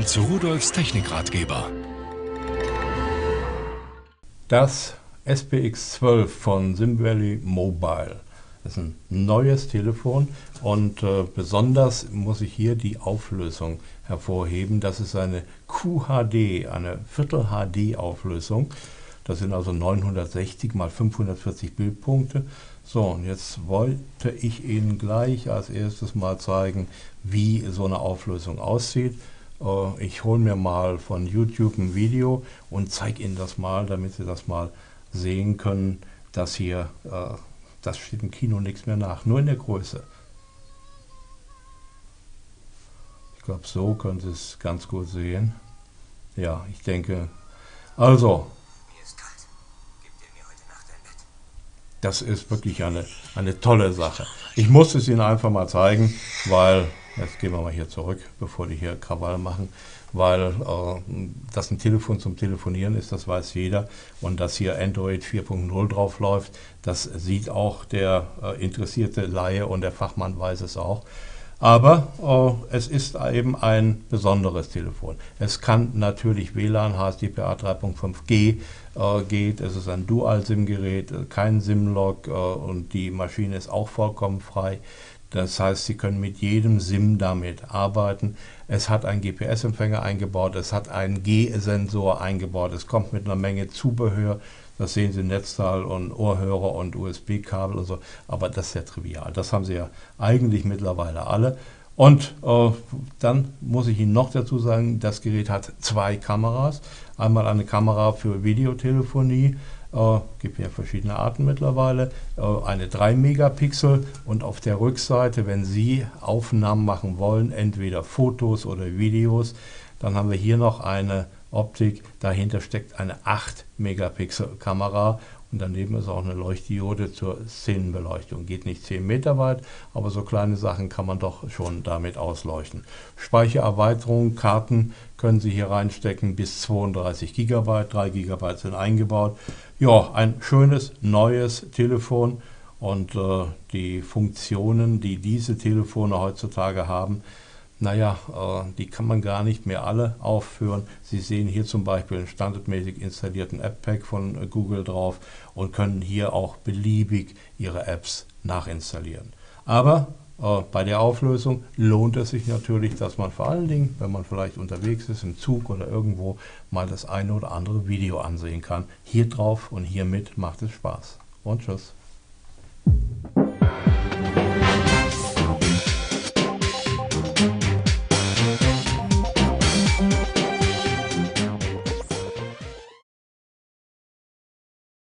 Willkommen zu Rudolfs Technikratgeber. Das SPX12 von SimValley Mobile. Ist ein neues Telefon und äh, besonders muss ich hier die Auflösung hervorheben. Das ist eine QHD, eine Viertel-HD-Auflösung. Das sind also 960 mal 540 Bildpunkte. So, und jetzt wollte ich Ihnen gleich als erstes mal zeigen, wie so eine Auflösung aussieht. Äh, ich hole mir mal von YouTube ein Video und zeige Ihnen das mal, damit Sie das mal sehen können, dass hier, äh, das steht im Kino nichts mehr nach, nur in der Größe. Ich glaube, so können Sie es ganz gut sehen. Ja, ich denke, also, das ist wirklich eine, eine tolle Sache. Ich musste es Ihnen einfach mal zeigen, weil, jetzt gehen wir mal hier zurück, bevor die hier Krawall machen, weil äh, das ein Telefon zum Telefonieren ist, das weiß jeder. Und dass hier Android 4.0 drauf läuft, das sieht auch der äh, interessierte Laie und der Fachmann weiß es auch. Aber äh, es ist eben ein besonderes Telefon. Es kann natürlich WLAN, HSDPA 3.5G äh, geht. Es ist ein Dual-SIM-Gerät, kein SIM-Log äh, und die Maschine ist auch vollkommen frei. Das heißt, Sie können mit jedem SIM damit arbeiten. Es hat einen GPS-Empfänger eingebaut, es hat einen G-Sensor eingebaut, es kommt mit einer Menge Zubehör. Das sehen Sie, Netzteil und Ohrhörer und USB-Kabel und so. Aber das ist ja trivial. Das haben Sie ja eigentlich mittlerweile alle. Und äh, dann muss ich Ihnen noch dazu sagen, das Gerät hat zwei Kameras. Einmal eine Kamera für Videotelefonie äh, gibt ja verschiedene Arten mittlerweile, äh, eine 3 Megapixel und auf der Rückseite, wenn Sie Aufnahmen machen wollen, entweder Fotos oder Videos, dann haben wir hier noch eine Optik, dahinter steckt eine 8 Megapixel Kamera und daneben ist auch eine Leuchtdiode zur Szenenbeleuchtung. Geht nicht 10 Meter weit, aber so kleine Sachen kann man doch schon damit ausleuchten. Speichererweiterung, Karten können Sie hier reinstecken bis 32 GB, 3 GB sind eingebaut. Ja, ein schönes neues Telefon und äh, die Funktionen, die diese Telefone heutzutage haben, naja, äh, die kann man gar nicht mehr alle aufführen. Sie sehen hier zum Beispiel einen standardmäßig installierten App-Pack von äh, Google drauf und können hier auch beliebig Ihre Apps nachinstallieren. Aber äh, bei der Auflösung lohnt es sich natürlich, dass man vor allen Dingen, wenn man vielleicht unterwegs ist, im Zug oder irgendwo, mal das eine oder andere Video ansehen kann. Hier drauf und hiermit macht es Spaß. Und tschüss.